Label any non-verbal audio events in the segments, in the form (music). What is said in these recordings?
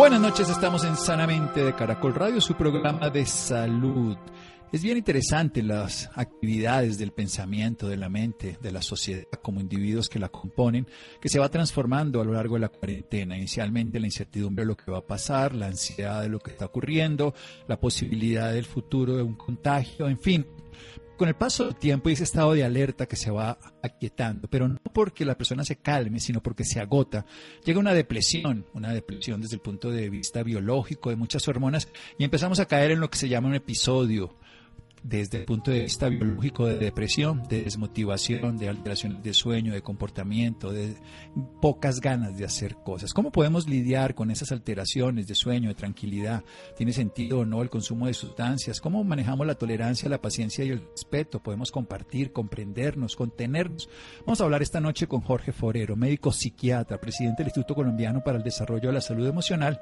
Buenas noches, estamos en Sanamente de Caracol Radio, su programa de salud. Es bien interesante las actividades del pensamiento, de la mente, de la sociedad como individuos que la componen, que se va transformando a lo largo de la cuarentena. Inicialmente la incertidumbre de lo que va a pasar, la ansiedad de lo que está ocurriendo, la posibilidad del futuro de un contagio, en fin, con el paso del tiempo y ese estado de alerta que se va aquietando, pero no porque la persona se calme, sino porque se agota, llega una depresión, una depresión desde el punto de vista biológico de muchas hormonas y empezamos a caer en lo que se llama un episodio desde el punto de vista biológico de depresión, de desmotivación, de alteraciones de sueño, de comportamiento, de pocas ganas de hacer cosas. ¿Cómo podemos lidiar con esas alteraciones de sueño, de tranquilidad? ¿Tiene sentido o no el consumo de sustancias? ¿Cómo manejamos la tolerancia, la paciencia y el respeto? ¿Podemos compartir, comprendernos, contenernos? Vamos a hablar esta noche con Jorge Forero, médico psiquiatra, presidente del Instituto Colombiano para el Desarrollo de la Salud Emocional,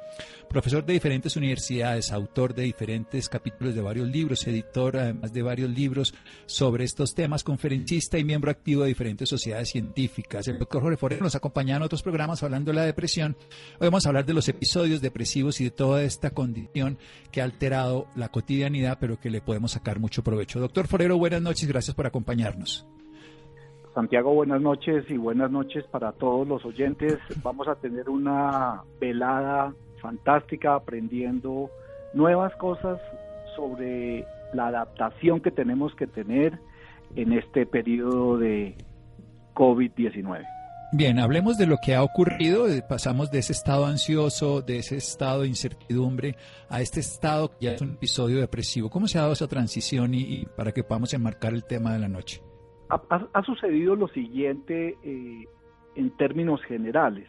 profesor de diferentes universidades, autor de diferentes capítulos de varios libros, editor además de varios libros sobre estos temas, conferencista y miembro activo de diferentes sociedades científicas. El doctor Jorge Forero nos acompaña en otros programas hablando de la depresión. Hoy vamos a hablar de los episodios depresivos y de toda esta condición que ha alterado la cotidianidad, pero que le podemos sacar mucho provecho. Doctor Forero, buenas noches, gracias por acompañarnos. Santiago, buenas noches y buenas noches para todos los oyentes. (laughs) Vamos a tener una velada fantástica aprendiendo nuevas cosas sobre la adaptación que tenemos que tener en este periodo de COVID-19. Bien, hablemos de lo que ha ocurrido. Pasamos de ese estado ansioso, de ese estado de incertidumbre, a este estado que ya es un episodio depresivo. ¿Cómo se ha dado esa transición y, para que podamos enmarcar el tema de la noche? Ha, sucedido lo siguiente eh, en términos generales.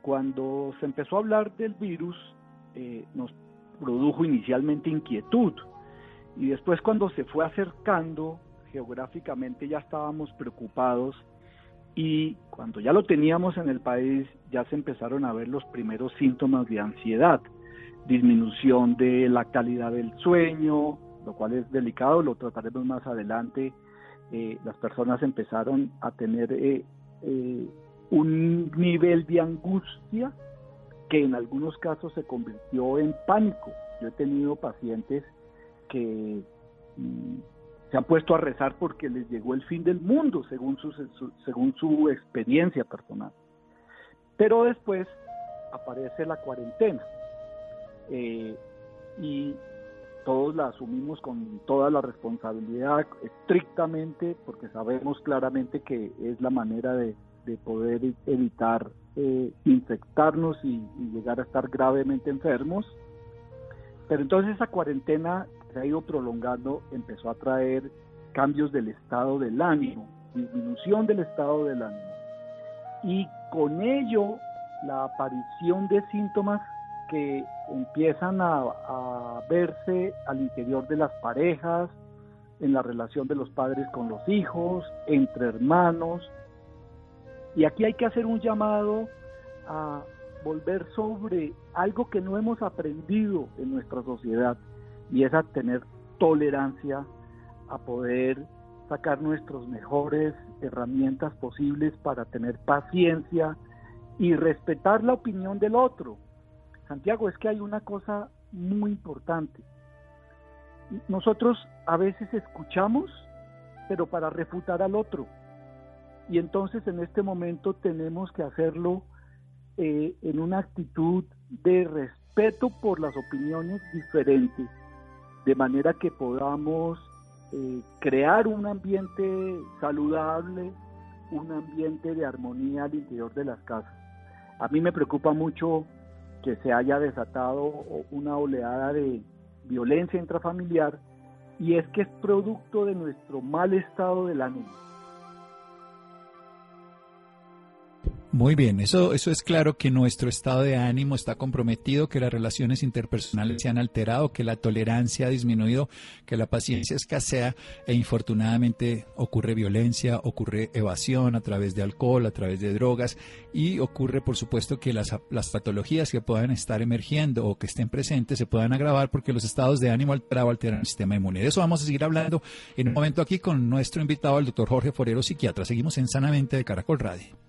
Cuando se empezó a hablar del virus, eh, nos produjo inicialmente inquietud y después cuando se fue acercando geográficamente ya estábamos preocupados y cuando ya lo teníamos en el país ya se empezaron a ver los primeros síntomas de ansiedad, disminución de la calidad del sueño, lo cual es delicado, lo trataremos más adelante. Eh, las personas empezaron a tener eh, eh, un nivel de angustia que en algunos casos se convirtió en pánico. Yo he tenido pacientes que mm, se han puesto a rezar porque les llegó el fin del mundo, según su, según su experiencia personal. Pero después aparece la cuarentena eh, y todos la asumimos con toda la responsabilidad estrictamente porque sabemos claramente que es la manera de, poder evitar eh, infectarnos y llegar a estar gravemente enfermos. Pero entonces esa cuarentena se ha ido prolongando, empezó a traer cambios del estado del ánimo, disminución del estado del ánimo. Y con ello la aparición de síntomas que empiezan a, a, verse al interior de las parejas, en la relación de los padres con los hijos, entre hermanos. Y aquí hay que hacer un llamado a volver sobre algo que no hemos aprendido en nuestra sociedad, y es a tener tolerancia, a poder sacar nuestras mejores herramientas posibles para tener paciencia y respetar la opinión del otro. Santiago, es que hay una cosa muy importante. Nosotros a veces escuchamos, pero para refutar al otro. Y entonces en este momento tenemos que hacerlo eh, en una actitud de respeto por las opiniones diferentes de manera que podamos eh, crear un ambiente saludable, un ambiente de armonía al interior de las casas. A mí me preocupa mucho que se haya desatado una oleada de violencia intrafamiliar y es que es producto de nuestro mal estado del ánimo. Muy bien, eso, eso es claro que nuestro estado de ánimo está comprometido, que las relaciones interpersonales se han alterado, que la tolerancia ha disminuido, que la paciencia escasea e infortunadamente ocurre violencia, ocurre evasión a través de alcohol, a través de drogas y ocurre por supuesto que las, las patologías que puedan estar emergiendo o que estén presentes se puedan agravar porque los estados de ánimo alterados alteran el sistema inmune. De eso vamos a seguir hablando en un momento aquí con nuestro invitado, el doctor Jorge Forero, psiquiatra. Seguimos en Sanamente de Caracol Radio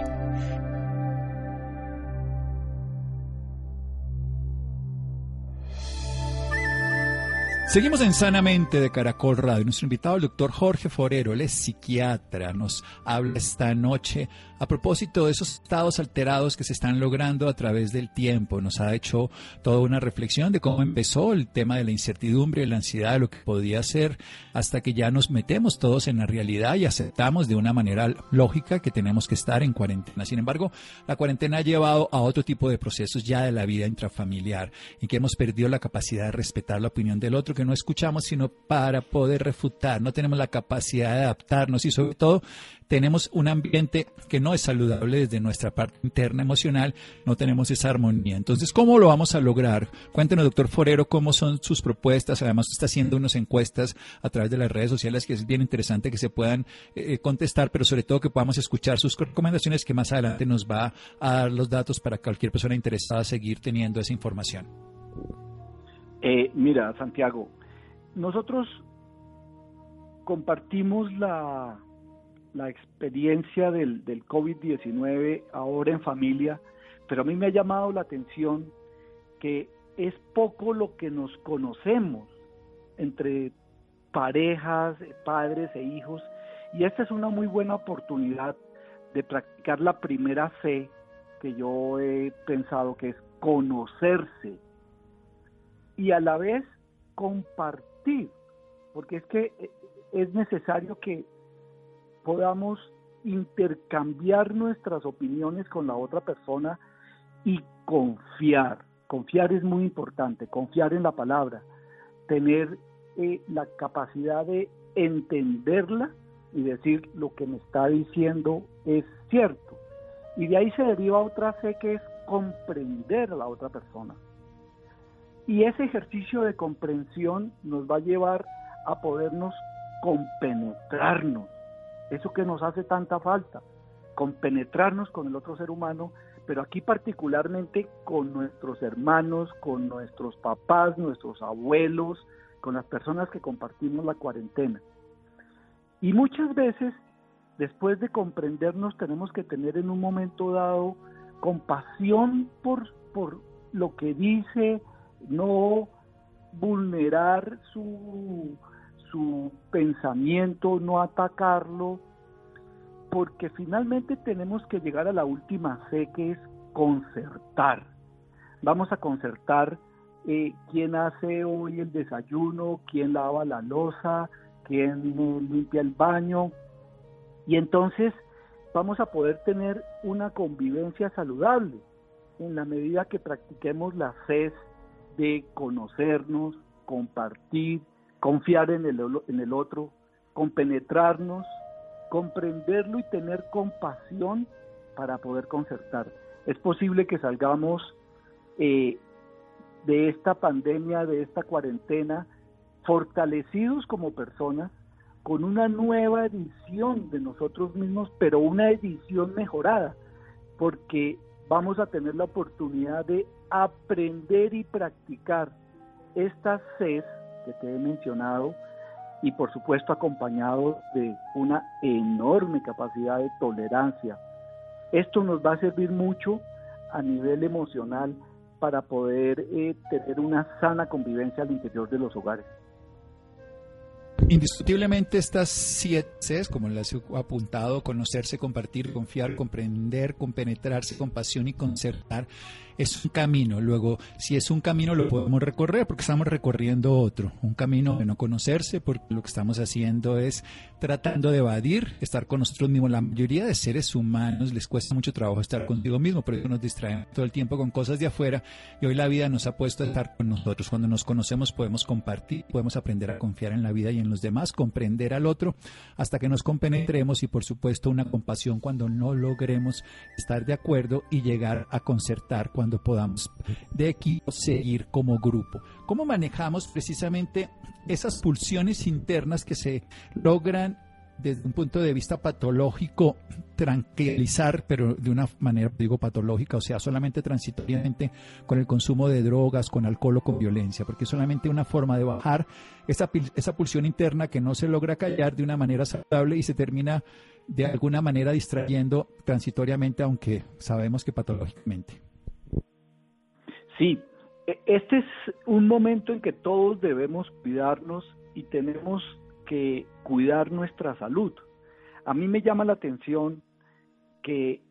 Seguimos en Sanamente de Caracol Radio. Nuestro invitado, el doctor Jorge Forero, él es psiquiatra, nos habla esta noche a propósito de esos estados alterados que se están logrando a través del tiempo. Nos ha hecho toda una reflexión de cómo empezó el tema de la incertidumbre, la ansiedad, lo que podía ser, hasta que ya nos metemos todos en la realidad y aceptamos de una manera lógica que tenemos que estar en cuarentena. Sin embargo, la cuarentena ha llevado a otro tipo de procesos ya de la vida intrafamiliar, en que hemos perdido la capacidad de respetar la opinión del otro, no escuchamos sino para poder refutar, no tenemos la capacidad de adaptarnos y sobre todo tenemos un ambiente que no es saludable desde nuestra parte interna emocional, no tenemos esa armonía. Entonces, ¿cómo lo vamos a lograr? Cuéntenos, doctor Forero, cómo son sus propuestas. Además, está haciendo unas encuestas a través de las redes sociales que es bien interesante que se puedan eh, contestar, pero sobre todo que podamos escuchar sus recomendaciones que más adelante nos va a dar los datos para cualquier persona interesada seguir teniendo esa información. Eh, mira, Santiago, nosotros compartimos la, experiencia del, del COVID-19 ahora en familia, pero a mí me ha llamado la atención que es poco lo que nos conocemos entre parejas, padres e hijos, y esta es una muy buena oportunidad de practicar la primera fe que yo he pensado que es conocerse y a la vez compartir porque es que eh, es necesario que podamos intercambiar nuestras opiniones con la otra persona y confiar. Confiar es muy importante, confiar en la palabra, tener eh, la capacidad de entenderla y decir lo que me está diciendo es cierto. Y de ahí se deriva otra fe que es comprender a la otra persona. Y ese ejercicio de comprensión nos va a llevar a podernos compenetrarnos, eso que nos hace tanta falta, compenetrarnos con el otro ser humano, pero aquí particularmente con nuestros hermanos, con nuestros papás, nuestros abuelos, con las personas que compartimos la cuarentena. Y muchas veces, después de comprendernos, tenemos que tener en un momento dado compasión por, por lo que dice, no vulnerar su, su pensamiento, no atacarlo, porque finalmente tenemos que llegar a la última fe que es concertar. Vamos a concertar eh, quién hace hoy el desayuno, quién lava la losa, quién limpia el baño. Y entonces vamos a poder tener una convivencia saludable en la medida que practiquemos la fe de conocernos, compartir, confiar en el, en el otro, compenetrarnos, comprenderlo y tener compasión para poder concertar. Es posible que salgamos eh, de esta pandemia, de esta cuarentena, fortalecidos como personas, con una nueva edición de nosotros mismos, pero una edición mejorada, porque vamos a tener la oportunidad de aprender y practicar estas CES que te he mencionado y por supuesto acompañado de una enorme capacidad de tolerancia. Esto nos va a servir mucho a nivel emocional para poder eh, tener una sana convivencia al interior de los hogares. Indiscutiblemente estas siete Cs, como las he apuntado, conocerse, compartir, confiar, comprender, compenetrarse, compasión y concertar, es un camino. Luego, si es un camino, lo podemos recorrer porque estamos recorriendo otro. Un camino de no conocerse, porque lo que estamos haciendo es tratando de evadir, estar con nosotros mismos. La mayoría de seres humanos les cuesta mucho trabajo estar contigo mismo, por eso nos distraemos todo el tiempo con cosas de afuera y hoy la vida nos ha puesto a estar con nosotros. Cuando nos conocemos podemos compartir, podemos aprender a confiar en la vida y en los demás, comprender al otro hasta que nos compenetremos y por supuesto una compasión cuando no logremos estar de acuerdo y llegar a concertar cuando podamos de equipo seguir como grupo. ¿Cómo manejamos precisamente esas pulsiones internas que se logran desde un punto de vista patológico tranquilizar, pero de una manera, digo, patológica, o sea, solamente transitoriamente con el consumo de drogas, con alcohol o con violencia, porque es solamente una forma de bajar esa, esa pulsión interna que no se logra callar de una manera saludable y se termina de alguna manera distrayendo transitoriamente, aunque sabemos que patológicamente. Sí, e, este es un momento en que todos debemos cuidarnos y tenemos que cuidar nuestra salud. A mí me llama la atención que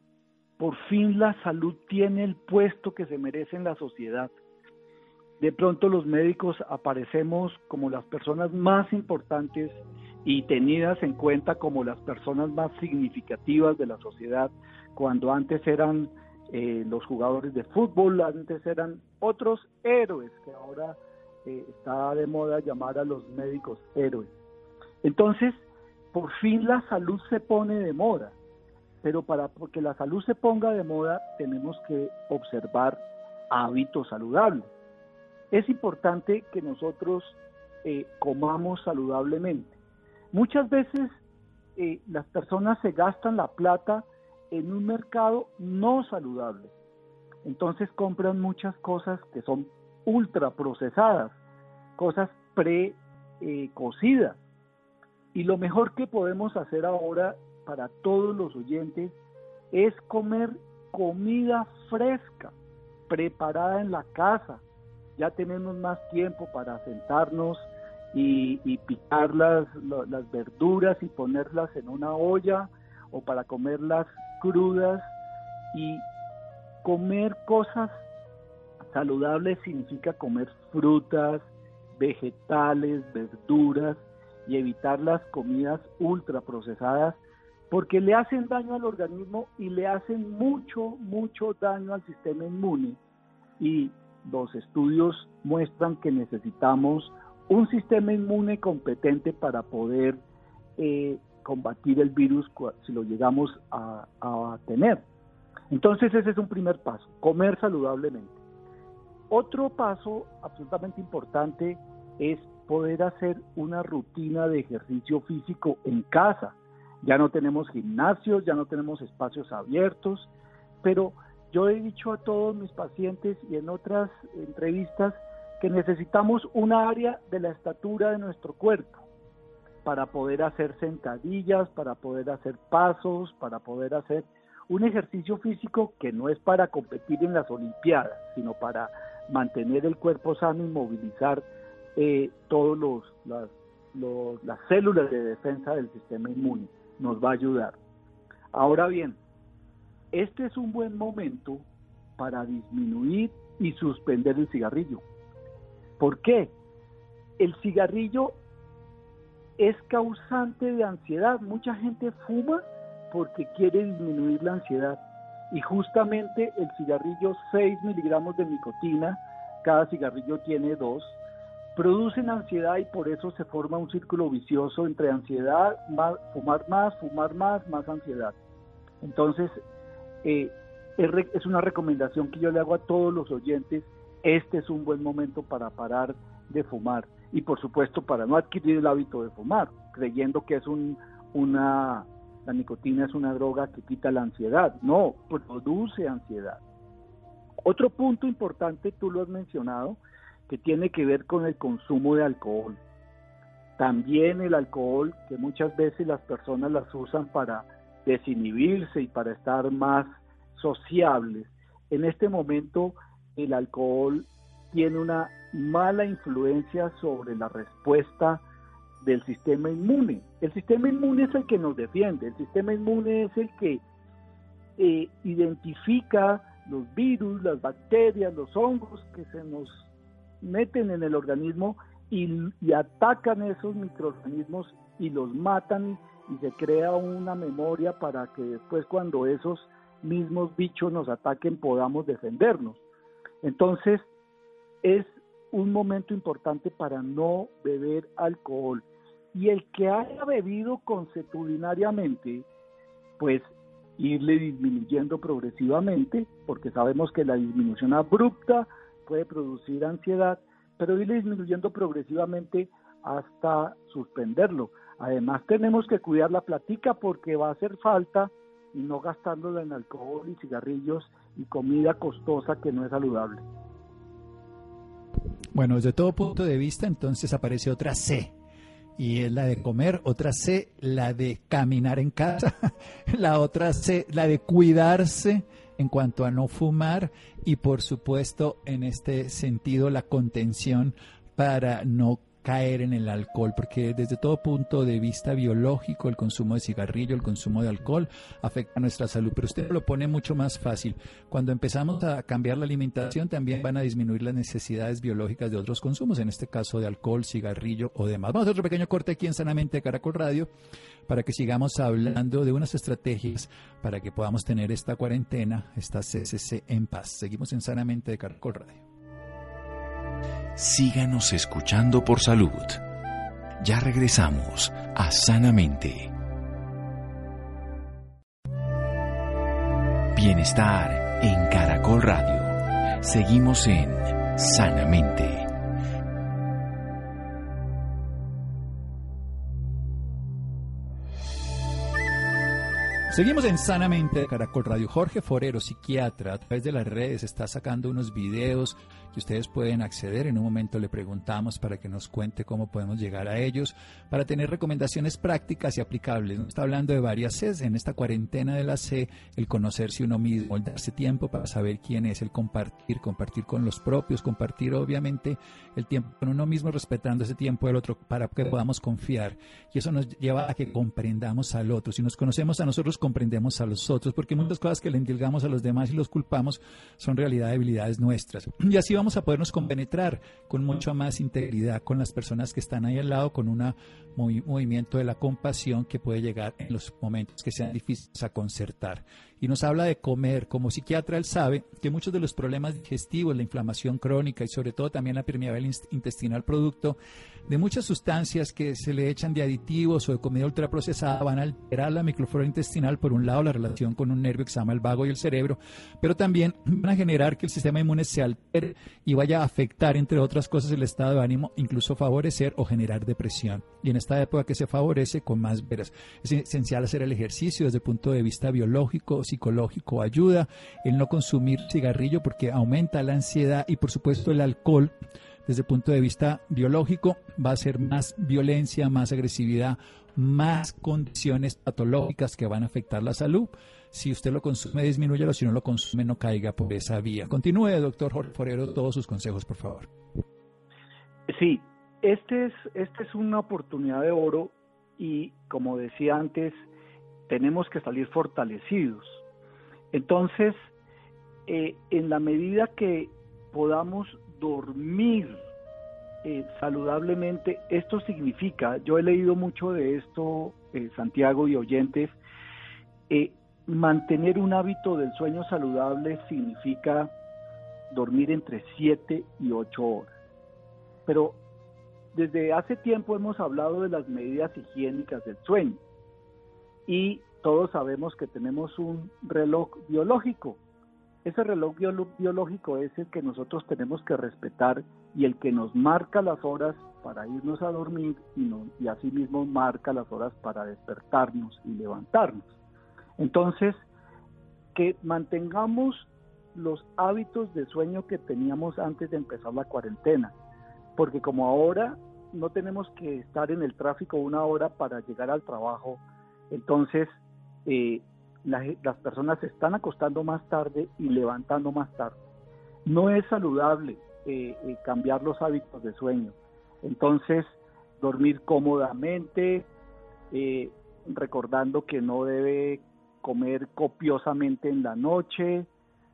por fin la salud tiene el puesto que se merece en la sociedad. De pronto los médicos aparecemos como las personas más importantes y tenidas en cuenta como las personas más significativas de la sociedad, cuando antes eran eh, los jugadores de fútbol, antes eran otros héroes, que ahora eh, está de moda llamar a los médicos héroes. Entonces, por fin la salud se pone de moda, pero para que la salud se ponga de moda tenemos que observar hábitos saludables. Es importante que nosotros eh, comamos saludablemente. Muchas veces eh, las personas se gastan la plata en un mercado no saludable. Entonces compran muchas cosas que son ultra procesadas, cosas pre-cocidas. Y lo mejor que podemos hacer ahora para todos los oyentes es comer comida fresca, preparada en la casa. Ya tenemos más tiempo para sentarnos y, picar las, las verduras y ponerlas en una olla o para comerlas crudas y comer cosas saludables significa comer frutas, vegetales, verduras, y evitar las comidas ultraprocesadas porque le hacen daño al organismo y le hacen mucho, mucho daño al sistema inmune. Y los estudios muestran que necesitamos un sistema inmune competente para poder eh, combatir el virus si lo llegamos a, tener. Entonces ese es un primer paso, comer saludablemente. Otro paso absolutamente importante es poder hacer una rutina de ejercicio físico en casa. Ya no tenemos gimnasios, ya no tenemos espacios abiertos, pero yo he dicho a todos mis pacientes y en otras entrevistas que necesitamos una área de la estatura de nuestro cuerpo para poder hacer sentadillas, para poder hacer pasos, para poder hacer un ejercicio físico que no es para competir en las Olimpiadas, sino para mantener el cuerpo sano y movilizar eh, todos los, las, células de defensa del sistema inmune. Nos va a ayudar. Ahora bien, este es un buen momento para disminuir y suspender el cigarrillo. ¿Por qué? El cigarrillo es causante de ansiedad. Mucha gente fuma porque quiere disminuir la ansiedad. Y justamente el cigarrillo, 6 miligramos de nicotina, cada cigarrillo tiene 2, producen ansiedad y por eso se forma un círculo vicioso entre ansiedad, fumar más, fumar más, más ansiedad. Entonces, eh, es una recomendación que yo le hago a todos los oyentes, este es un buen momento para parar de fumar y por supuesto para no adquirir el hábito de fumar, creyendo que es un, una, la nicotina es una droga que quita la ansiedad, no, produce ansiedad. Otro punto importante, tú lo has mencionado, que tiene que ver con el consumo de alcohol. También el alcohol, que muchas veces las personas las usan para desinhibirse y para estar más sociables. En este momento el alcohol tiene una mala influencia sobre la respuesta del sistema inmune. El sistema inmune es el que nos defiende, el sistema inmune es el que eh, identifica los virus, las bacterias, los hongos que se nos meten en el organismo y, y atacan esos microorganismos y los matan y se crea una memoria para que después cuando esos mismos bichos nos ataquen podamos defendernos. Entonces, es un momento importante para no beber alcohol. Y el que haya bebido consuetudinariamente, pues irle disminuyendo progresivamente, porque sabemos que la disminución abrupta puede producir ansiedad, pero irle disminuyendo progresivamente hasta suspenderlo. Además tenemos que cuidar la platica porque va a hacer falta y no gastándola en alcohol y cigarrillos y comida costosa que no es saludable. Bueno, desde todo punto de vista, entonces aparece otra C. Y es la de comer, otra C, la de caminar en casa, (laughs) la otra C, la de cuidarse en cuanto a no fumar y por supuesto en este sentido la contención para no caer en el alcohol, porque desde todo punto de vista biológico, el consumo de cigarrillo, el consumo de alcohol afecta a nuestra salud, pero usted lo pone mucho más fácil. Cuando empezamos a cambiar la alimentación, también van a disminuir las necesidades biológicas de otros consumos, en este caso de alcohol, cigarrillo o demás. Vamos a hacer otro pequeño corte aquí en Sanamente Caracol Radio para que sigamos hablando de unas estrategias para que podamos tener esta cuarentena, esta CCC en paz. Seguimos en Sanamente de Caracol Radio síganos escuchando por salud. Ya regresamos a Sanamente. Bienestar en Caracol Radio. Seguimos en Sanamente. Seguimos en Sanamente de Caracol Radio. Jorge Forero, psiquiatra, a través de las redes está sacando unos videos que ustedes pueden acceder. En un momento le preguntamos para que nos cuente cómo podemos llegar a ellos, para tener recomendaciones prácticas y aplicables. Está hablando de varias Cs en esta cuarentena de la C, el conocerse uno mismo, el darse tiempo para saber quién es, el compartir, compartir con los propios, compartir obviamente el tiempo con uno mismo, respetando ese tiempo del otro para que podamos confiar. Y eso nos lleva a que comprendamos al otro. Si nos conocemos a nosotros, comprendemos a los otros, porque muchas cosas que le indilgamos a los demás y los culpamos son realidad debilidades nuestras. (clears throat) Y así vamos a podernos compenetrar con mucha más integridad con las personas que están ahí al lado, con un movimiento de la compasión que puede llegar en los momentos que sean difíciles a concertar y nos habla de comer. Como psiquiatra, él sabe que muchos de los problemas digestivos, la inflamación crónica y sobre todo también la permeabilidad intestinal producto de muchas sustancias que se le echan de aditivos o de comida ultraprocesada van a alterar la microflora intestinal, por un lado la relación con un nervio que se llama el vago y el cerebro, pero también van a generar que el sistema inmune se altere y vaya a afectar, entre otras cosas, el estado de ánimo, incluso favorecer o generar depresión. Y en esta época que se favorece con más veras. Es esencial hacer el ejercicio desde el punto de vista biológico, psicológico ayuda, el no consumir cigarrillo porque aumenta la ansiedad y por supuesto el alcohol desde el punto de vista biológico va a ser más violencia, más agresividad, más condiciones patológicas que van a afectar la salud. Si usted lo consume, disminúyelo. Si no lo consume, no caiga por esa vía. Continúe, doctor Jorge Forero, todos sus consejos, por favor. Sí, este es, esta es una oportunidad de oro y, como decía antes, tenemos que salir fortalecidos. Entonces, eh, en la medida que podamos dormir eh, saludablemente, esto significa, yo he leído mucho de esto, eh, Santiago y oyentes, mantener un hábito del sueño saludable significa dormir entre 7 y 8 horas. Pero desde hace tiempo hemos hablado de las medidas higiénicas del sueño y todos sabemos que tenemos un reloj biológico. Ese reloj biológico es el que nosotros tenemos que respetar y el que nos marca las horas para irnos a dormir y, y asimismo marca las horas para despertarnos y levantarnos. Entonces, que mantengamos los hábitos de sueño que teníamos antes de empezar la cuarentena, porque como ahora no tenemos que estar en el tráfico una hora para llegar al trabajo, entonces eh, las personas se están acostando más tarde y levantando más tarde. No es saludable eh, eh, cambiar los hábitos de sueño. Entonces, dormir cómodamente, recordando que no debe comer copiosamente en la noche,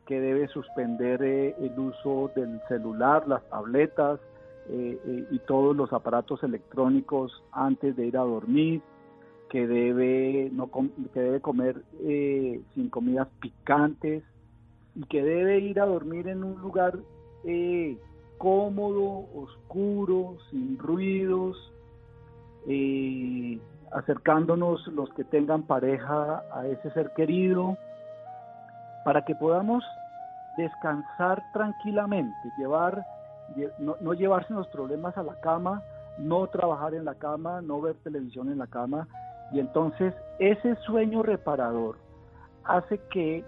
que debe suspender eh, el uso del celular, las tabletas eh, y todos los aparatos electrónicos antes de ir a dormir, que debe, no que debe comer sin comidas picantes y que debe ir a dormir en un lugar cómodo, oscuro, sin ruidos, acercándonos los que tengan pareja a ese ser querido, para que podamos descansar tranquilamente, llevar, no, no llevarse los problemas a la cama, no trabajar en la cama, no ver televisión en la cama, y entonces ese sueño reparador hace que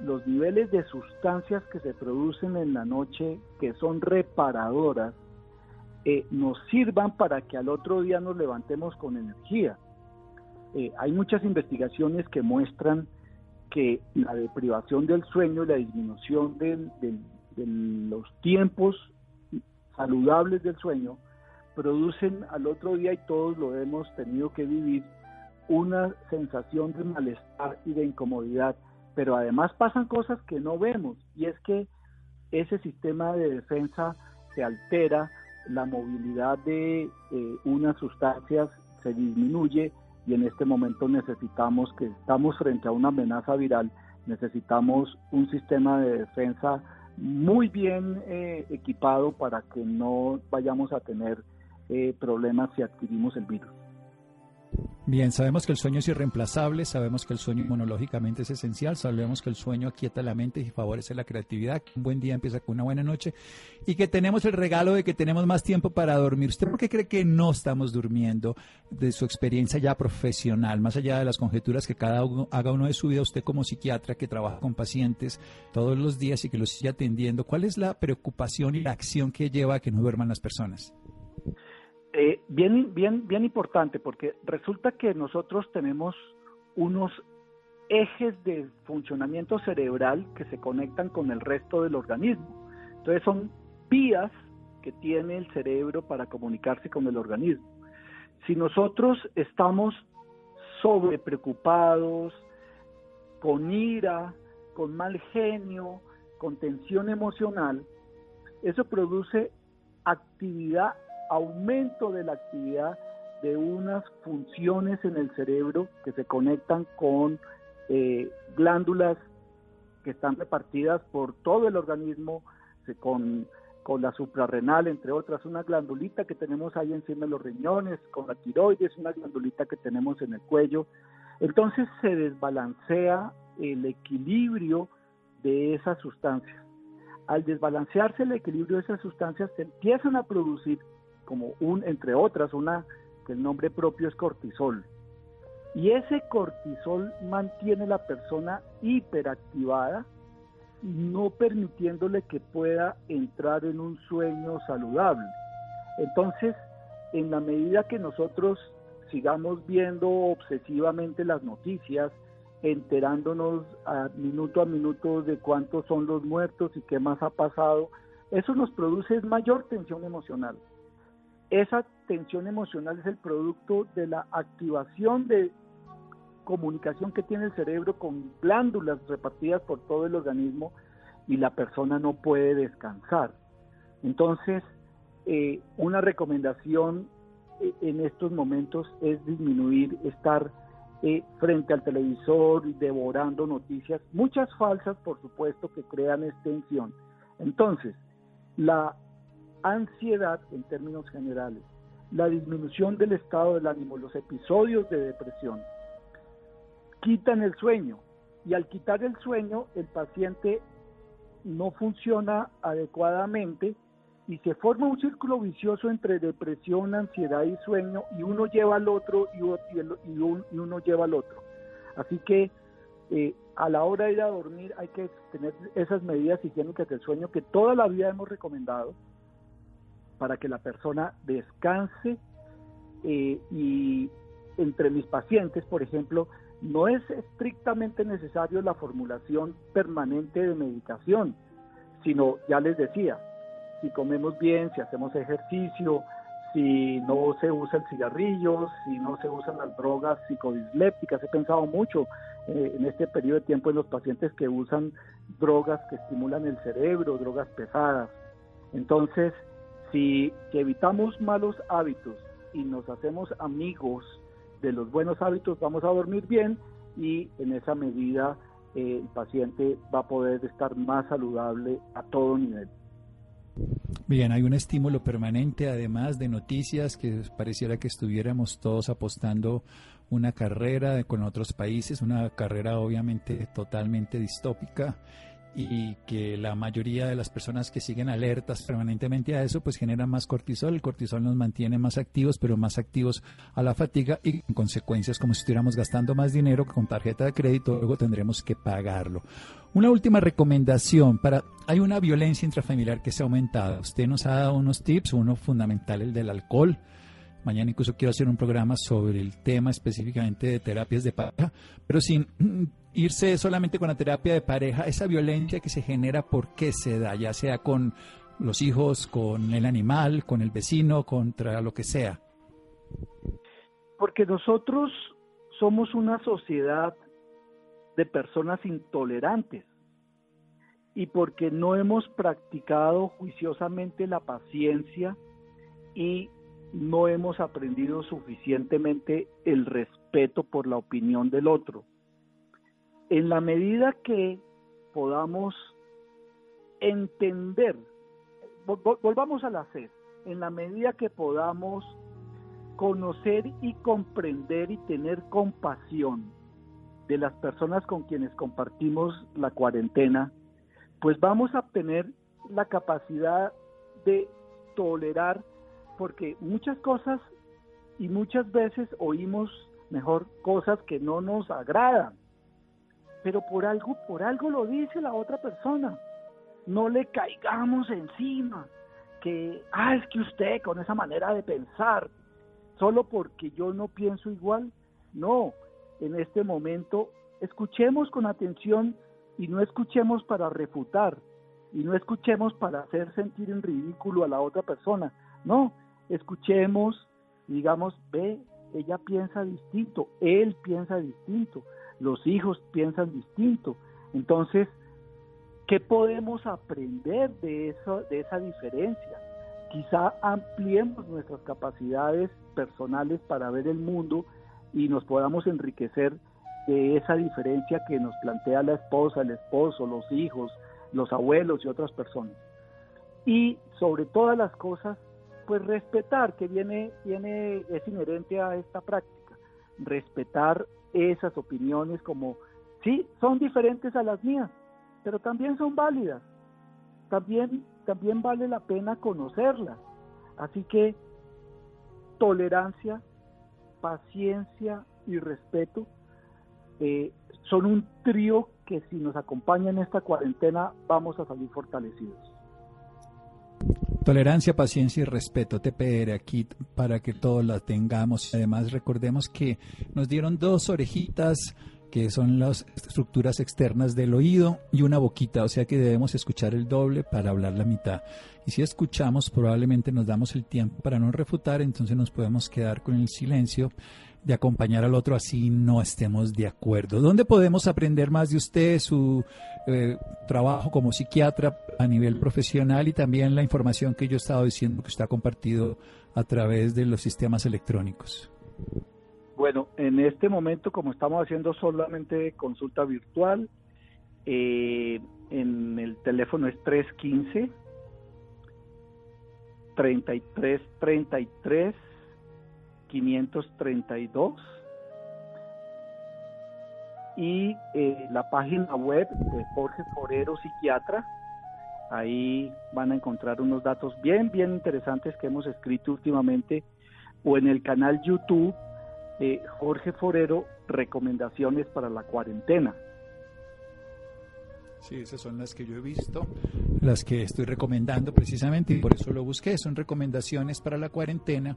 los niveles de sustancias que se producen en la noche, que son reparadoras, eh, nos sirvan para que al otro día nos levantemos con energía. Eh, hay muchas investigaciones que muestran que la deprivación del sueño y la disminución de los tiempos saludables del sueño producen al otro día, y todos lo hemos tenido que vivir, una sensación de malestar y de incomodidad. Pero además pasan cosas que no vemos, y es que ese sistema de defensa se altera, la movilidad de eh, unas sustancias se disminuye y en este momento necesitamos que estamos frente a una amenaza viral, necesitamos un sistema de defensa muy bien eh, equipado para que no vayamos a tener eh, problemas si adquirimos el virus. Bien, sabemos que el sueño es irreemplazable, sabemos que el sueño inmunológicamente es esencial, sabemos que el sueño aquieta la mente y favorece la creatividad, un buen día empieza con una buena noche y que tenemos el regalo de que tenemos más tiempo para dormir. ¿Usted por qué cree que no estamos durmiendo de su experiencia ya profesional, más allá de las conjeturas que cada uno haga uno de su vida, usted como psiquiatra que trabaja con pacientes todos los días y que los sigue atendiendo, cuál es la preocupación y la acción que lleva a que no duerman las personas? Eh, bien, bien, bien importante, porque resulta que nosotros tenemos unos ejes de funcionamiento cerebral que se conectan con el resto del organismo. Entonces son vías que tiene el cerebro para comunicarse con el organismo. Si nosotros estamos sobre preocupados, con ira, con mal genio, con tensión emocional, eso produce actividad aumento de la actividad de unas funciones en el cerebro que se conectan con eh, glándulas que están repartidas por todo el organismo, con, con la suprarrenal, entre otras, una glandulita que tenemos ahí encima de los riñones, con la tiroides, una glandulita que tenemos en el cuello. Entonces se desbalancea el equilibrio de esas sustancias. Al desbalancearse el equilibrio de esas sustancias, se empiezan a producir como un, entre otras, una que el nombre propio es cortisol. Y ese cortisol mantiene la persona hiperactivada, no permitiéndole que pueda entrar en un sueño saludable. Entonces, en la medida que nosotros sigamos viendo obsesivamente las noticias, enterándonos a minuto a minuto de cuántos son los muertos y qué más ha pasado, eso nos produce mayor tensión emocional. Esa tensión emocional es el producto de la activación de comunicación que tiene el cerebro con glándulas repartidas por todo el organismo y la persona no puede descansar. Entonces, eh, una recomendación eh, en estos momentos es disminuir, estar eh, frente al televisor devorando noticias, muchas falsas, por supuesto, que crean extensión. Entonces, la ansiedad en términos generales, la disminución del estado del ánimo, los episodios de depresión, quitan el sueño y al quitar el sueño el paciente no funciona adecuadamente y se forma un círculo vicioso entre depresión, ansiedad y sueño y uno lleva al otro y, uno lleva al otro. Así que eh, a la hora de ir a dormir hay que tener esas medidas higiénicas del sueño que toda la vida hemos recomendado para que la persona descanse eh, y entre mis pacientes, por ejemplo, no es estrictamente necesario la formulación permanente de medicación, sino, ya les decía, si comemos bien, si hacemos ejercicio, si no se usa el cigarrillo, si no se usan las drogas psicodislépticas. He pensado mucho eh, en este periodo de tiempo en los pacientes que usan drogas que estimulan el cerebro, drogas pesadas. Entonces, si, evitamos malos hábitos y nos hacemos amigos de los buenos hábitos, vamos a dormir bien y en esa medida eh, el paciente va a poder estar más saludable a todo nivel. Bien, hay un estímulo permanente, además de noticias, que pareciera que estuviéramos todos apostando una carrera con otros países, una carrera obviamente totalmente distópica y que la mayoría de las personas que siguen alertas permanentemente a eso, pues generan más cortisol. El cortisol nos mantiene más activos, pero más activos a la fatiga y en consecuencias como si estuviéramos gastando más dinero con tarjeta de crédito, luego tendremos que pagarlo. Una última recomendación para hay una violencia intrafamiliar que se ha aumentado. Usted nos ha dado unos tips, uno fundamental el del alcohol. Mañana incluso quiero hacer un programa sobre el tema específicamente de terapias de pareja, pero sin (clears throat) irse solamente con la terapia de pareja, esa violencia que se genera, ¿por qué se da? Ya sea con los hijos, con el animal, con el vecino, contra lo que sea. Porque nosotros somos una sociedad de personas intolerantes y porque no hemos practicado juiciosamente la paciencia y no hemos aprendido suficientemente el respeto por la opinión del otro. En la medida que podamos entender, volvamos a la sed, en la medida que podamos conocer y comprender y tener compasión de las personas con quienes compartimos la cuarentena, pues vamos a tener la capacidad de tolerar, porque muchas cosas y muchas veces oímos mejor cosas que no nos agradan. Pero por algo, por algo lo dice la otra persona. No le caigamos encima, que, ah, es que usted con esa manera de pensar, solo porque yo no pienso igual, no, en este momento escuchemos con atención y no escuchemos para refutar, y no escuchemos para hacer sentir en ridículo a la otra persona, no, escuchemos digamos, ve, ella piensa distinto, él piensa distinto, los hijos piensan distinto. Entonces, ¿qué podemos aprender de, eso, de esa diferencia? Quizá ampliemos nuestras capacidades personales para ver el mundo y nos podamos enriquecer de esa diferencia que nos plantea la esposa, el esposo, los hijos, los abuelos y otras personas. Y sobre todas las cosas, pues respetar, que viene, viene, es inherente a esta práctica, respetar esas opiniones como, sí, son diferentes a las mías, pero también son válidas, también, también vale la pena conocerlas. Así que tolerancia, paciencia y respeto eh, son un trío que si nos acompaña en esta cuarentena vamos a salir fortalecidos. Tolerancia, paciencia y respeto, TPR, aquí para que todos la tengamos. Además, recordemos que nos dieron dos orejitas que son las estructuras externas del oído y una boquita, o sea que debemos escuchar el doble para hablar la mitad. Y si escuchamos, probablemente nos damos el tiempo para no refutar, entonces nos podemos quedar con el silencio de acompañar al otro así no estemos de acuerdo. ¿Dónde podemos aprender más de usted, su eh, trabajo como psiquiatra a nivel profesional y también la información que yo he estado diciendo que usted ha compartido a través de los sistemas electrónicos? Bueno, en este momento, como estamos haciendo solamente consulta virtual, eh, en el teléfono es 315 3333 532 y eh, la página web de Jorge Forero Psiquiatra. Ahí van a encontrar unos datos bien, bien interesantes que hemos escrito últimamente o en el canal YouTube de Jorge Forero, Recomendaciones para la Cuarentena. Sí, esas son las que yo he visto, las que estoy recomendando precisamente y por eso lo busqué. Son recomendaciones para la cuarentena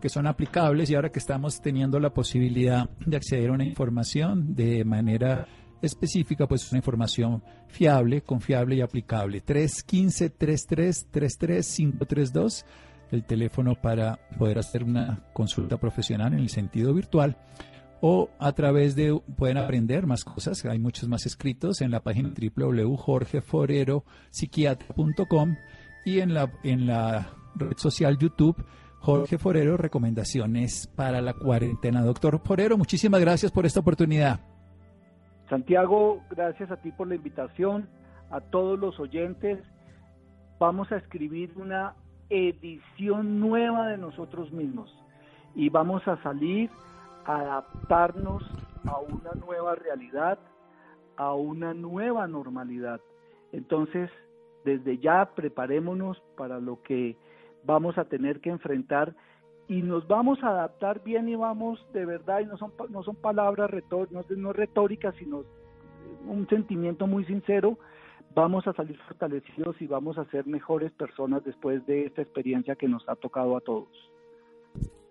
que son aplicables y ahora que estamos teniendo la posibilidad de acceder a una información de manera específica, pues una información fiable, confiable y aplicable. 315-3333-532 el teléfono para poder hacer una consulta profesional en el sentido virtual o a través de, pueden aprender más cosas, hay muchos más escritos en la página www.jorgeforero.psiquiatra.com y en la, en la red social YouTube Jorge Forero, recomendaciones para la cuarentena. Doctor Forero, muchísimas gracias por esta oportunidad. Santiago, gracias a ti por la invitación, a todos los oyentes. Vamos a escribir una edición nueva de nosotros mismos y vamos a salir a adaptarnos a una nueva realidad, a una nueva normalidad. Entonces, desde ya preparémonos para lo que vamos a tener que enfrentar y nos vamos a adaptar bien y vamos de verdad, y no son, no son palabras no, no retóricas, sino un sentimiento muy sincero, vamos a salir fortalecidos y vamos a ser mejores personas después de esta experiencia que nos ha tocado a todos.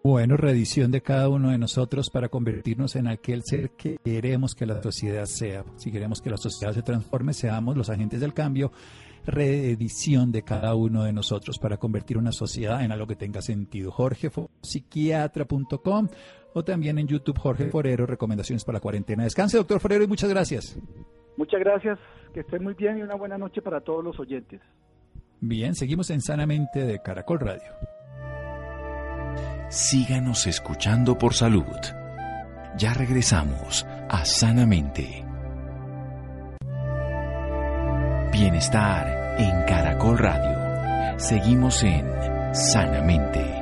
Bueno, reedición de cada uno de nosotros para convertirnos en aquel ser que queremos que la sociedad sea. Si queremos que la sociedad se transforme, seamos los agentes del cambio. Reedición de cada uno de nosotros para convertir una sociedad en algo que tenga sentido. Jorge, psiquiatra.com o también en YouTube Jorge Forero, recomendaciones para la cuarentena. Descanse, doctor Forero, y muchas gracias. Muchas gracias, que estén muy bien y una buena noche para todos los oyentes. Bien, seguimos en Sanamente de Caracol Radio síganos escuchando por salud. Ya regresamos a Sanamente. Bienestar en Caracol Radio. Seguimos en Sanamente.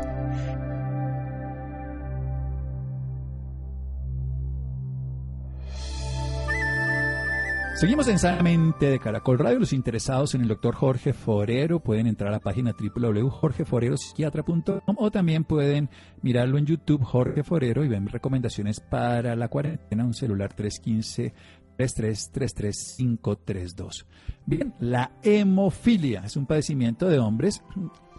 Seguimos en Sanamente de Caracol Radio. Los interesados en el doctor Jorge Forero pueden entrar a la página www.jorgeforero.psiquiatra.com o también pueden mirarlo en YouTube Jorge Forero y ven recomendaciones para la cuarentena, un celular 315 3333532. Bien, la hemofilia es un padecimiento de hombres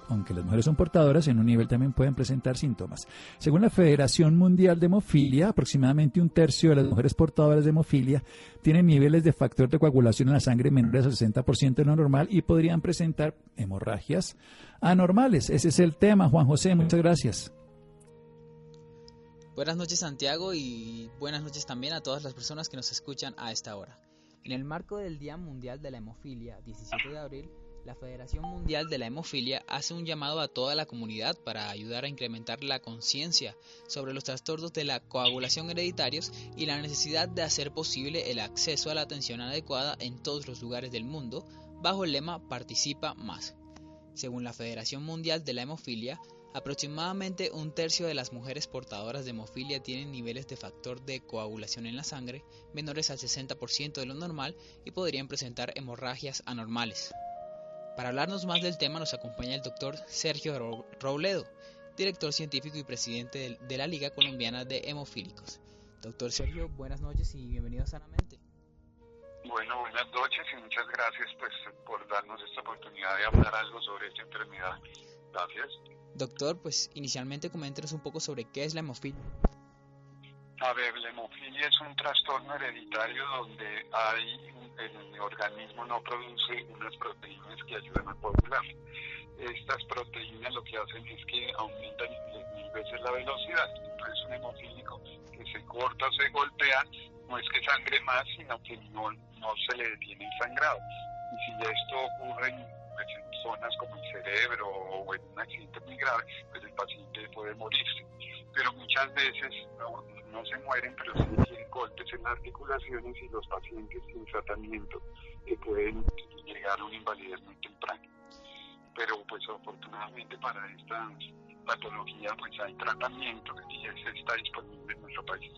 aunque las mujeres son portadoras, en un nivel también pueden presentar síntomas. Según la Federación Mundial de Hemofilia, aproximadamente un tercio de las mujeres portadoras de hemofilia tienen niveles de factor de coagulación en la sangre menores al 60% de lo normal y podrían presentar hemorragias anormales. Ese es el tema, Juan José. Muchas gracias. Buenas noches Santiago y buenas noches también a todas las personas que nos escuchan a esta hora. En el marco del Día Mundial de la Hemofilia, 17 de abril, la Federación Mundial de la Hemofilia hace un llamado a toda la comunidad para ayudar a incrementar la conciencia sobre los trastornos de la coagulación hereditarios y la necesidad de hacer posible el acceso a la atención adecuada en todos los lugares del mundo bajo el lema Participa más. Según la Federación Mundial de la Hemofilia, aproximadamente un tercio de las mujeres portadoras de hemofilia tienen niveles de factor de coagulación en la sangre menores al 60% de lo normal y podrían presentar hemorragias anormales. Para hablarnos más del tema nos acompaña el doctor Sergio Robledo, director científico y presidente de la Liga Colombiana de Hemofílicos. Doctor Sergio, buenas noches y bienvenido a Sanamente. Bueno, buenas noches y muchas gracias pues, por darnos esta oportunidad de hablar algo sobre esta enfermedad. Gracias. Doctor, pues inicialmente coméntenos un poco sobre qué es la hemofilia. A ver, la hemofilia es un trastorno hereditario donde hay el organismo no produce unas proteínas que ayudan a coagular. Estas proteínas lo que hacen es que aumentan mil veces la velocidad. Entonces un hemofílico que se corta se golpea no es que sangre más, sino que no, no se le detiene el sangrado. Y si esto ocurre zonas como el cerebro o en un accidente muy grave, pues el paciente puede morirse. Pero muchas veces no, no se mueren, pero sí tienen golpes en las articulaciones y los pacientes sin tratamiento que pueden llegar a una invalidez muy temprana. Pero pues afortunadamente para esta patología pues hay tratamiento y ese está disponible en nuestro país.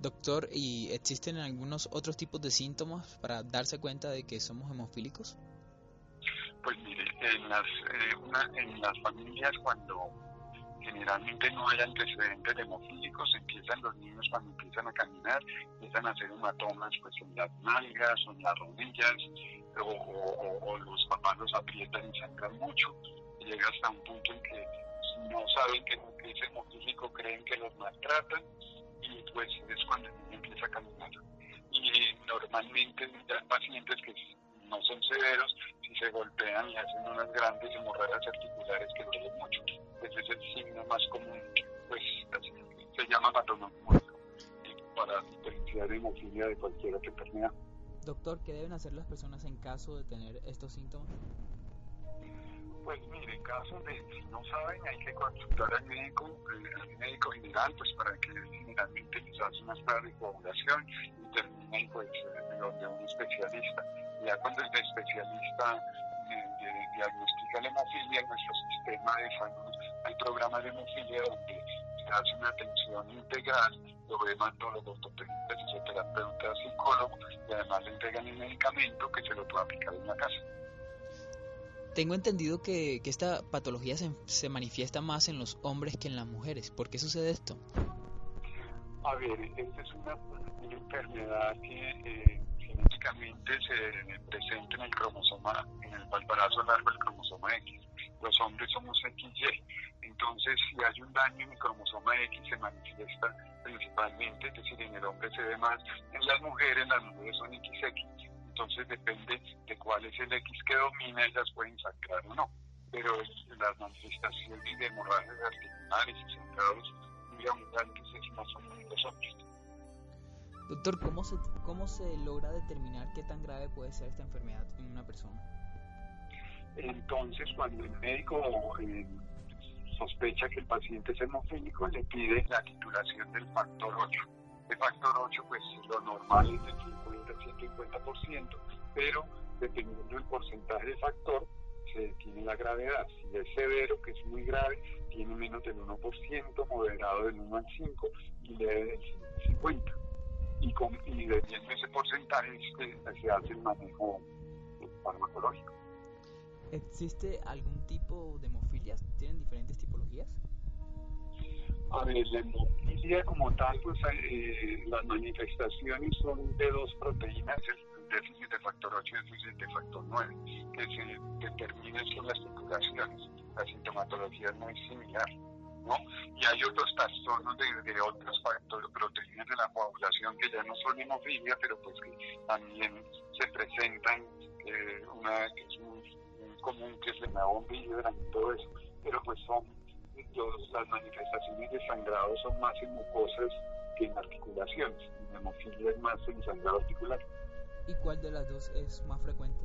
Doctor, ¿y existen algunos otros tipos de síntomas para darse cuenta de que somos hemofílicos? Pues mire, en las, eh, una, en las familias cuando generalmente no hay antecedentes hemofílicos, empiezan los niños cuando empiezan a caminar, empiezan a hacer hematomas pues en las nalgas o en las rodillas, o, los papás los aprietan y sangran mucho, llega hasta un punto en que no saben que es hemofílico, creen que los maltratan, y pues es cuando el niño empieza a caminar. Y normalmente hay pacientes que no son severos, si se golpean y hacen unas grandes hemorragias articulares que duelen mucho. ese es el signo más común, pues se llama patología para diferenciar hemofilia de cualquier otra enfermedad. Doctor, ¿qué deben hacer las personas en caso de tener estos síntomas? Pues mire, en caso de si no saben, hay que consultar al médico, eh, al médico general, pues para que generalmente les hace una prueba de coagulación y terminen pues de, de un especialista. Ya cuando el especialista eh, diagnostica la hemofilia en nuestro sistema de salud, hay programas de hemofilia donde se hace una atención integral, lo ve hematólogos, ortopedistas, fisioterapeutas, psicólogos y además le entregan el medicamento que se lo puede aplicar en la casa. Tengo entendido que, esta patología se, se, manifiesta más en los hombres que en las mujeres. ¿Por qué sucede esto? A ver, esta es una, enfermedad que eh, genéticamente se presenta en el cromosoma, en el valvarazo largo del cromosoma X. Los hombres somos XY. Entonces, si hay un daño en el cromosoma X, se manifiesta principalmente, es decir, en el hombre se ve más, en las mujeres, las mujeres son XX entonces depende de cuál es el X que domina, ellas pueden sangrar o no. Pero las manifestaciones de hemorragias articulares y sangrados muy abundantes es más o menos los hombres. Doctor, ¿cómo se, ¿cómo se logra determinar qué tan grave puede ser esta enfermedad en una persona? Entonces, cuando el médico eh, sospecha que el paciente es hemofílico, le pide la titulación del factor 8. El factor 8, pues lo normal es del 150%, pero dependiendo del porcentaje de factor, se tiene la gravedad. Si es severo, que es muy grave, tiene menos del 1%, moderado del 1 al 5 y leve del 50. Y, con, y dependiendo de ese porcentaje se, se hace el manejo farmacológico. ¿Existe algún tipo de hemofilias? ¿Tienen diferentes tipologías? A ver, la hemofilia como tal, pues eh, las manifestaciones son de dos proteínas, el déficit de factor 8 y el déficit de factor 9, que se determinan con las titulaciones. La sintomatología no es similar. ¿no? Y hay otros trastornos de, de otras factores, proteínas de la coagulación que ya no son hemofilia, pero pues que también se presentan, eh, una que es muy, muy, común, que es la bombillo y todo eso, pero pues son los, las manifestaciones de sangrado son más en mucosas que en articulaciones. La hemofilia es más en sangrado articular. ¿Y cuál de las dos es más frecuente?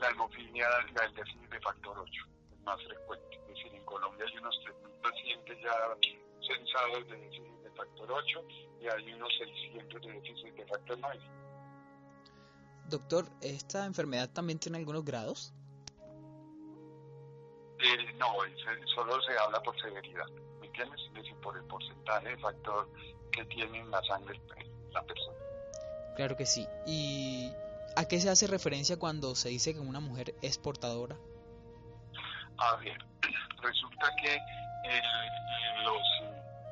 La hemofilia, la del déficit de factor 8, es más frecuente. Es decir, en Colombia hay unos 3.000 pacientes ya censados de déficit de factor 8 y hay unos 600 de déficit de factor 9. Doctor, ¿esta enfermedad también tiene algunos grados? Eh, no, solo se habla por severidad, ¿me entiendes? Es decir, por el porcentaje de factor que tiene en la sangre la persona. Claro que sí. ¿Y a qué se hace referencia cuando se dice que una mujer es portadora? A ver, (clears throat) resulta que el, los,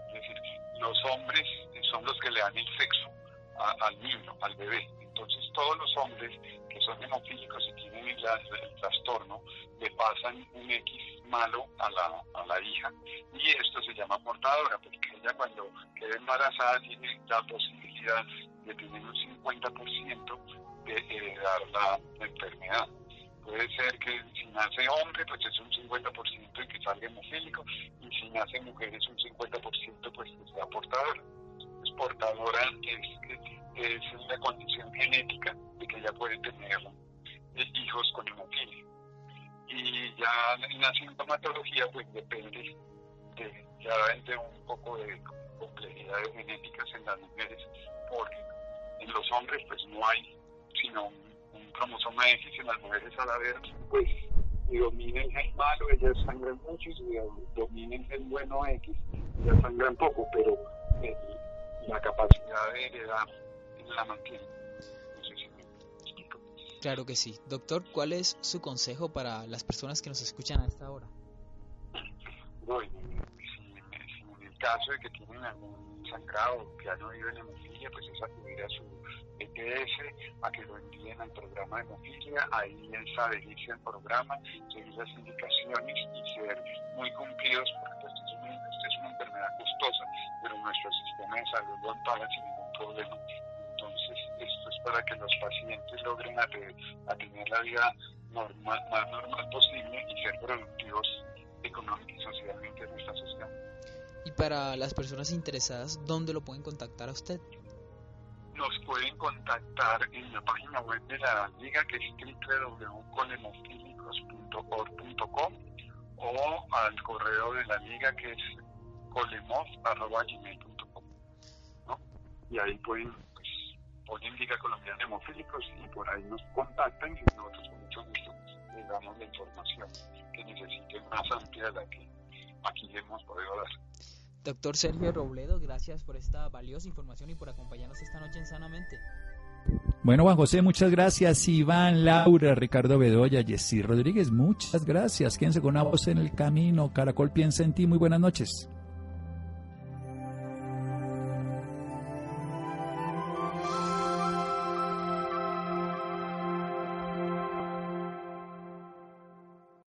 es decir, los hombres son los que le dan el sexo a, al niño, al bebé. Entonces todos los hombres que son hemofílicos y tienen el, el, trastorno le pasan un X malo a la, a la hija y esto se llama portadora porque ella cuando queda embarazada tiene la posibilidad de tener un 50% de heredar la, la enfermedad. Puede ser que si nace hombre, pues es un 50% de que salga hemofílico, y si nace mujer es un 50% pues que sea portadora. Es portadora es, es una condición genética de que ella puede tener hijos con hemofilia. Y ya en la sintomatología pues depende de, ya de un poco de complejidades genéticas en las mujeres, porque en los hombres pues no hay sino un, cromosoma X en las mujeres a la vez, pues si domina el malo, ellas sangran mucho, y si domina el bueno X, ellas sangran poco, pero el, la capacidad de heredar la mantiene. Claro que sí. Doctor, ¿cuál es su consejo para las personas que nos escuchan a esta hora? Bueno, si, en el caso de que tienen algún sangrado que han oído en hemofilia, pues es acudir a su EPS, a que lo envíen al programa de hemofilia, ahí es adherirse al programa, seguir las indicaciones y ser muy cumplidos, porque pues, esto, es una, esto es una enfermedad costosa, pero nuestro sistema de salud lo ampara sin ningún problema. Para que los pacientes logren a, a tener la vida normal, más normal posible y ser productivos económica y socialmente de nuestra sociedad. Y para las personas interesadas, ¿dónde lo pueden contactar a usted? Nos pueden contactar en la página web de la liga que es www.colemofílicos.org.com o al correo de la liga que es colemof.gmail.com ¿no? y ahí pueden Liga Colombiana de Hemofílicos y por ahí nos contactan y nosotros con mucho gusto les damos la información que necesiten más amplia de la que aquí hemos podido dar. Doctor Sergio Robledo, gracias por esta valiosa información y por acompañarnos esta noche en Sanamente. Bueno, Juan José, muchas gracias. Iván, Laura, Ricardo Bedoya, Jessy Rodríguez, muchas gracias. Quédense con una voz en el camino. Caracol piensa en ti. Muy buenas noches.